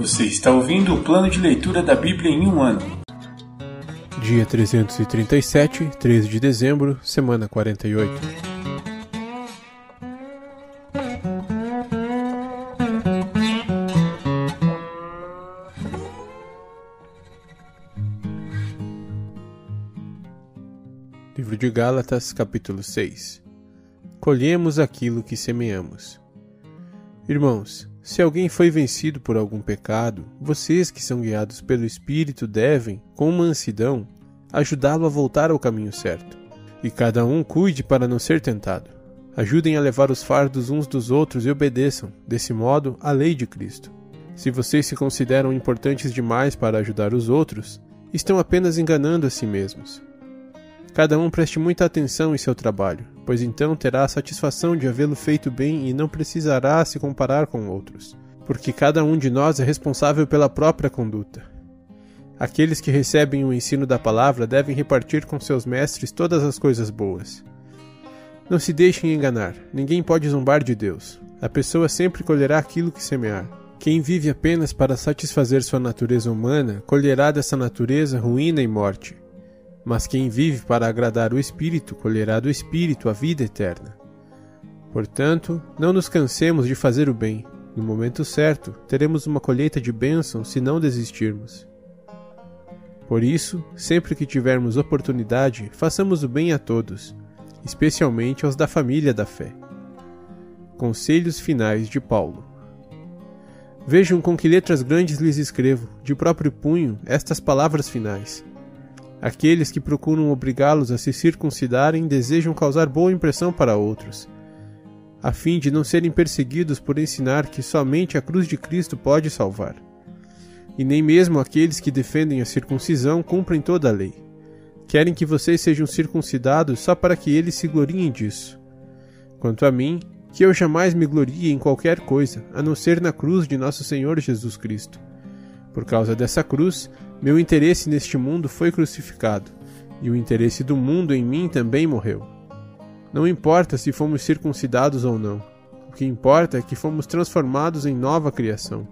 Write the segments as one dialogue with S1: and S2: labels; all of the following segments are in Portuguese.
S1: Você está ouvindo o plano de leitura da Bíblia em um ano.
S2: Dia 337, 13 de dezembro, semana 48. Livro de Gálatas, capítulo 6 Colhemos aquilo que semeamos. Irmãos, se alguém foi vencido por algum pecado, vocês que são guiados pelo Espírito devem, com mansidão, ajudá-lo a voltar ao caminho certo. E cada um cuide para não ser tentado. Ajudem a levar os fardos uns dos outros e obedeçam, desse modo, à lei de Cristo. Se vocês se consideram importantes demais para ajudar os outros, estão apenas enganando a si mesmos. Cada um preste muita atenção em seu trabalho, pois então terá a satisfação de havê-lo feito bem e não precisará se comparar com outros, porque cada um de nós é responsável pela própria conduta. Aqueles que recebem o ensino da palavra devem repartir com seus mestres todas as coisas boas. Não se deixem enganar, ninguém pode zombar de Deus. A pessoa sempre colherá aquilo que semear. Quem vive apenas para satisfazer sua natureza humana colherá dessa natureza ruína e morte. Mas quem vive para agradar o Espírito colherá do Espírito a vida eterna. Portanto, não nos cansemos de fazer o bem. No momento certo, teremos uma colheita de bênção se não desistirmos. Por isso, sempre que tivermos oportunidade, façamos o bem a todos, especialmente aos da família da fé. Conselhos finais de Paulo. Vejam com que letras grandes lhes escrevo, de próprio punho, estas palavras finais. Aqueles que procuram obrigá-los a se circuncidarem desejam causar boa impressão para outros, a fim de não serem perseguidos por ensinar que somente a cruz de Cristo pode salvar. E nem mesmo aqueles que defendem a circuncisão cumprem toda a lei. Querem que vocês sejam circuncidados só para que eles se gloriem disso. Quanto a mim, que eu jamais me glorie em qualquer coisa, a não ser na cruz de nosso Senhor Jesus Cristo. Por causa dessa cruz, meu interesse neste mundo foi crucificado, e o interesse do mundo em mim também morreu. Não importa se fomos circuncidados ou não, o que importa é que fomos transformados em nova criação.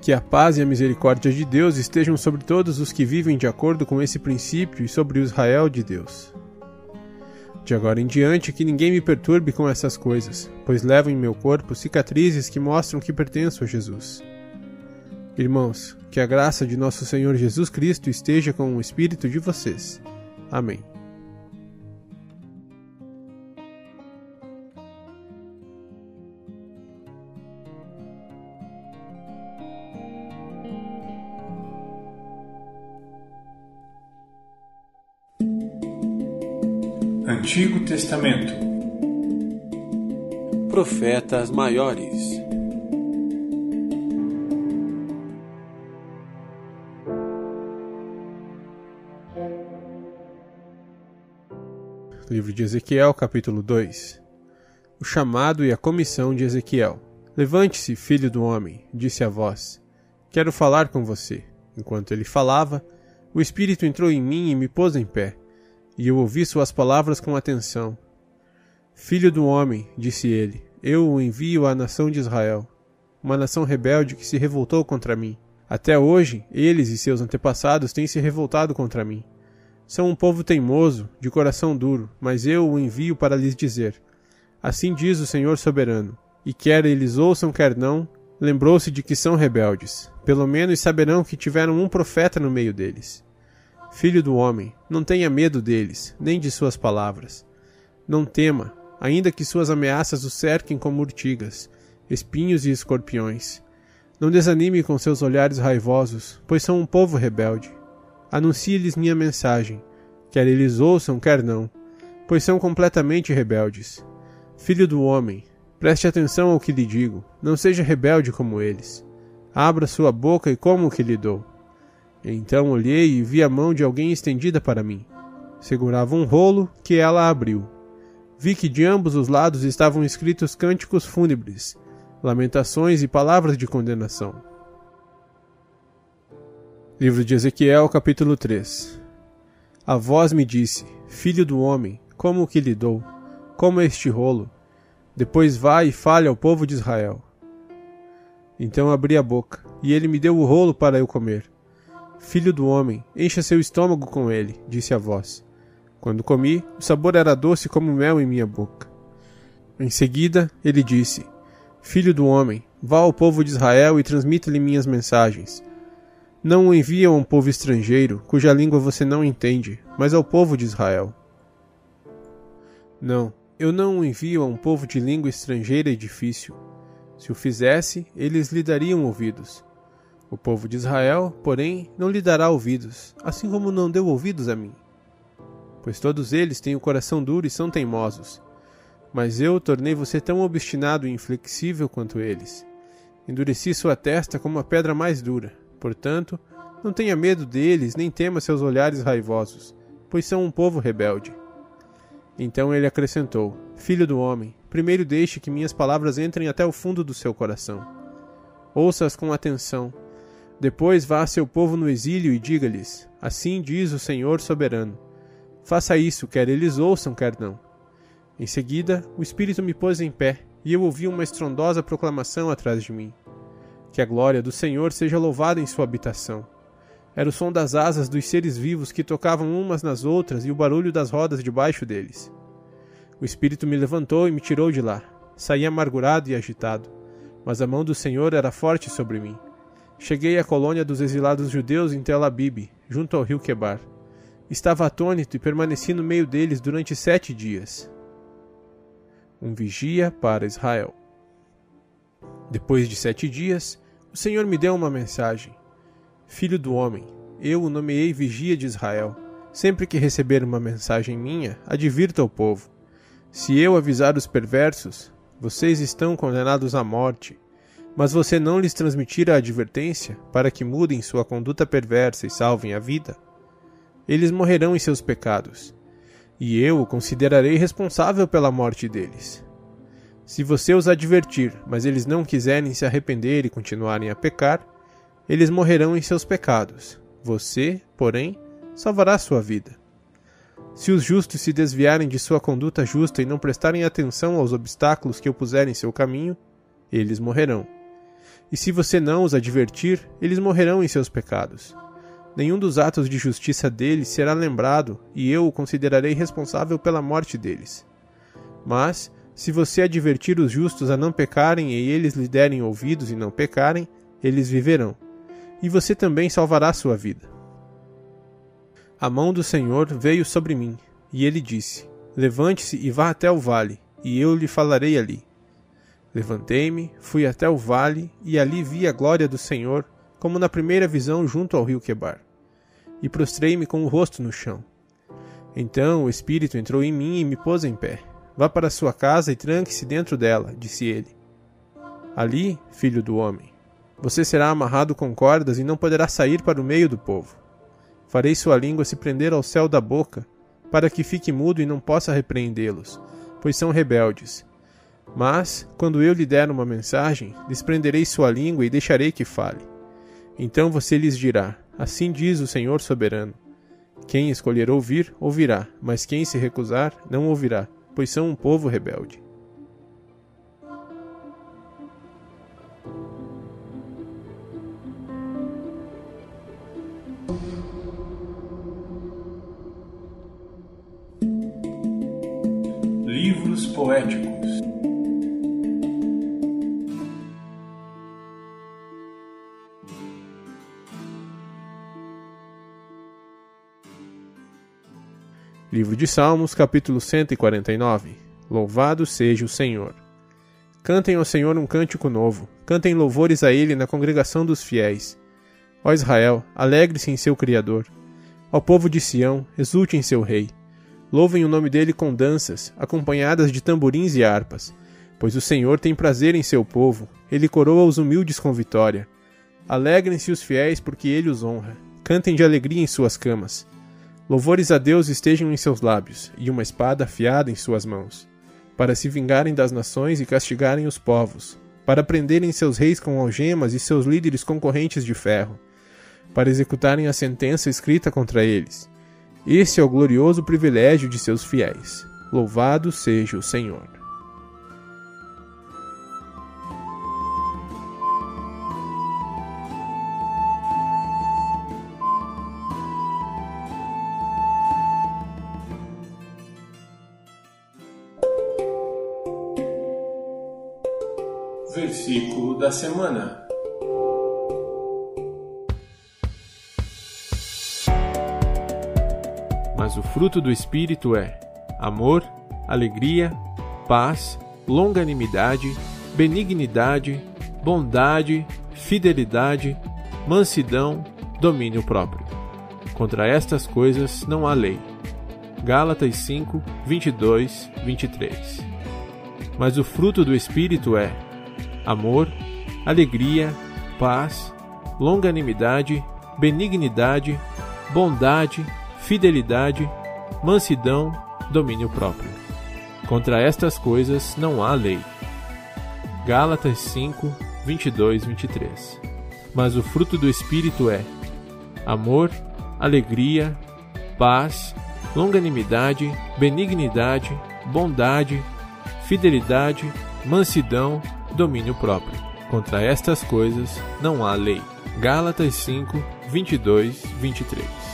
S2: Que a paz e a misericórdia de Deus estejam sobre todos os que vivem de acordo com esse princípio e sobre o Israel de Deus. De agora em diante, que ninguém me perturbe com essas coisas, pois levo em meu corpo cicatrizes que mostram que pertenço a Jesus. Irmãos, que a graça de nosso Senhor Jesus Cristo esteja com o espírito de vocês. Amém.
S1: Antigo Testamento
S2: Profetas Maiores Livro de Ezequiel, capítulo 2 O chamado e a comissão de Ezequiel. Levante-se, filho do homem, disse a voz. Quero falar com você. Enquanto ele falava, o Espírito entrou em mim e me pôs em pé, e eu ouvi suas palavras com atenção. Filho do homem, disse ele, eu o envio à nação de Israel, uma nação rebelde que se revoltou contra mim. Até hoje, eles e seus antepassados têm se revoltado contra mim. São um povo teimoso, de coração duro, mas eu o envio para lhes dizer: Assim diz o Senhor soberano. E quer eles ouçam, quer não, lembrou-se de que são rebeldes. Pelo menos saberão que tiveram um profeta no meio deles. Filho do homem, não tenha medo deles, nem de suas palavras. Não tema, ainda que suas ameaças o cerquem como urtigas, espinhos e escorpiões. Não desanime com seus olhares raivosos, pois são um povo rebelde anuncie-lhes minha mensagem, quer eles ouçam, quer não, pois são completamente rebeldes. Filho do homem, preste atenção ao que lhe digo, não seja rebelde como eles. Abra sua boca e coma o que lhe dou. Então olhei e vi a mão de alguém estendida para mim. Segurava um rolo que ela abriu. Vi que de ambos os lados estavam escritos cânticos fúnebres, lamentações e palavras de condenação. Livro de Ezequiel, capítulo 3 A voz me disse: Filho do homem, como o que lhe dou? Como este rolo? Depois vá e fale ao povo de Israel. Então abri a boca, e ele me deu o rolo para eu comer. Filho do homem, encha seu estômago com ele, disse a voz. Quando comi, o sabor era doce como mel em minha boca. Em seguida, ele disse: Filho do homem, vá ao povo de Israel e transmita-lhe minhas mensagens. Não o envia a um povo estrangeiro, cuja língua você não entende, mas ao povo de Israel. Não, eu não o envio a um povo de língua estrangeira e difícil. Se o fizesse, eles lhe dariam ouvidos. O povo de Israel, porém, não lhe dará ouvidos, assim como não deu ouvidos a mim. Pois todos eles têm o coração duro e são teimosos. Mas eu tornei você tão obstinado e inflexível quanto eles. Endureci sua testa como a pedra mais dura. Portanto, não tenha medo deles, nem tema seus olhares raivosos, pois são um povo rebelde. Então ele acrescentou: Filho do homem, primeiro deixe que minhas palavras entrem até o fundo do seu coração. Ouça-as com atenção depois vá a seu povo no exílio e diga-lhes: Assim diz o Senhor soberano. Faça isso, quer eles ouçam, quer não. Em seguida, o Espírito me pôs em pé, e eu ouvi uma estrondosa proclamação atrás de mim. Que a glória do Senhor seja louvada em sua habitação. Era o som das asas dos seres vivos que tocavam umas nas outras e o barulho das rodas debaixo deles. O Espírito me levantou e me tirou de lá. Saí amargurado e agitado, mas a mão do Senhor era forte sobre mim. Cheguei à colônia dos exilados judeus em Tel Abib, junto ao rio Quebar. Estava atônito e permaneci no meio deles durante sete dias. Um vigia para Israel. Depois de sete dias, o Senhor me deu uma mensagem. Filho do homem, eu o nomeei vigia de Israel. Sempre que receber uma mensagem minha, advirta o povo. Se eu avisar os perversos, vocês estão condenados à morte mas você não lhes transmitir a advertência para que mudem sua conduta perversa e salvem a vida, eles morrerão em seus pecados, e eu o considerarei responsável pela morte deles. Se você os advertir, mas eles não quiserem se arrepender e continuarem a pecar, eles morrerão em seus pecados. Você, porém, salvará sua vida. Se os justos se desviarem de sua conduta justa e não prestarem atenção aos obstáculos que eu puser em seu caminho, eles morrerão e se você não os advertir, eles morrerão em seus pecados. Nenhum dos atos de justiça deles será lembrado, e eu o considerarei responsável pela morte deles. Mas, se você advertir os justos a não pecarem e eles lhe derem ouvidos e não pecarem, eles viverão, e você também salvará sua vida. A mão do Senhor veio sobre mim, e ele disse: Levante-se e vá até o vale, e eu lhe falarei ali. Levantei-me, fui até o vale e ali vi a glória do Senhor, como na primeira visão junto ao rio Quebar. E prostrei-me com o rosto no chão. Então o Espírito entrou em mim e me pôs em pé. Vá para sua casa e tranque-se dentro dela, disse ele. Ali, filho do homem, você será amarrado com cordas e não poderá sair para o meio do povo. Farei sua língua se prender ao céu da boca, para que fique mudo e não possa repreendê-los, pois são rebeldes mas, quando eu lhe der uma mensagem, desprenderei sua língua e deixarei que fale. Então você lhes dirá: Assim diz o Senhor soberano. Quem escolher ouvir, ouvirá, mas quem se recusar, não ouvirá, pois são um povo rebelde. Livro de Salmos, capítulo 149. Louvado seja o Senhor. Cantem ao Senhor um cântico novo, cantem louvores a ele na congregação dos fiéis. Ó Israel, alegre-se em seu Criador. Ó povo de Sião, exulte em seu Rei. Louvem o nome dele com danças, acompanhadas de tamborins e harpas, pois o Senhor tem prazer em seu povo, ele coroa os humildes com vitória. Alegrem-se os fiéis, porque ele os honra. Cantem de alegria em suas camas. Louvores a Deus estejam em seus lábios, e uma espada afiada em suas mãos, para se vingarem das nações e castigarem os povos, para prenderem seus reis com algemas e seus líderes com correntes de ferro, para executarem a sentença escrita contra eles. Esse é o glorioso privilégio de seus fiéis. Louvado seja o Senhor.
S1: Versículo da semana.
S2: Mas o fruto do Espírito é amor, alegria, paz, longanimidade, benignidade, bondade, fidelidade, mansidão, domínio próprio. Contra estas coisas não há lei. Gálatas 5, 22, 23. Mas o fruto do Espírito é amor, alegria, paz, longanimidade, benignidade, bondade, fidelidade, mansidão, domínio próprio. Contra estas coisas não há lei. Gálatas 5, 22, 23. Mas o fruto do Espírito é amor, alegria, paz, longanimidade, benignidade, bondade, fidelidade, mansidão, domínio próprio. Contra estas coisas não há lei. Gálatas 5, 22, 23.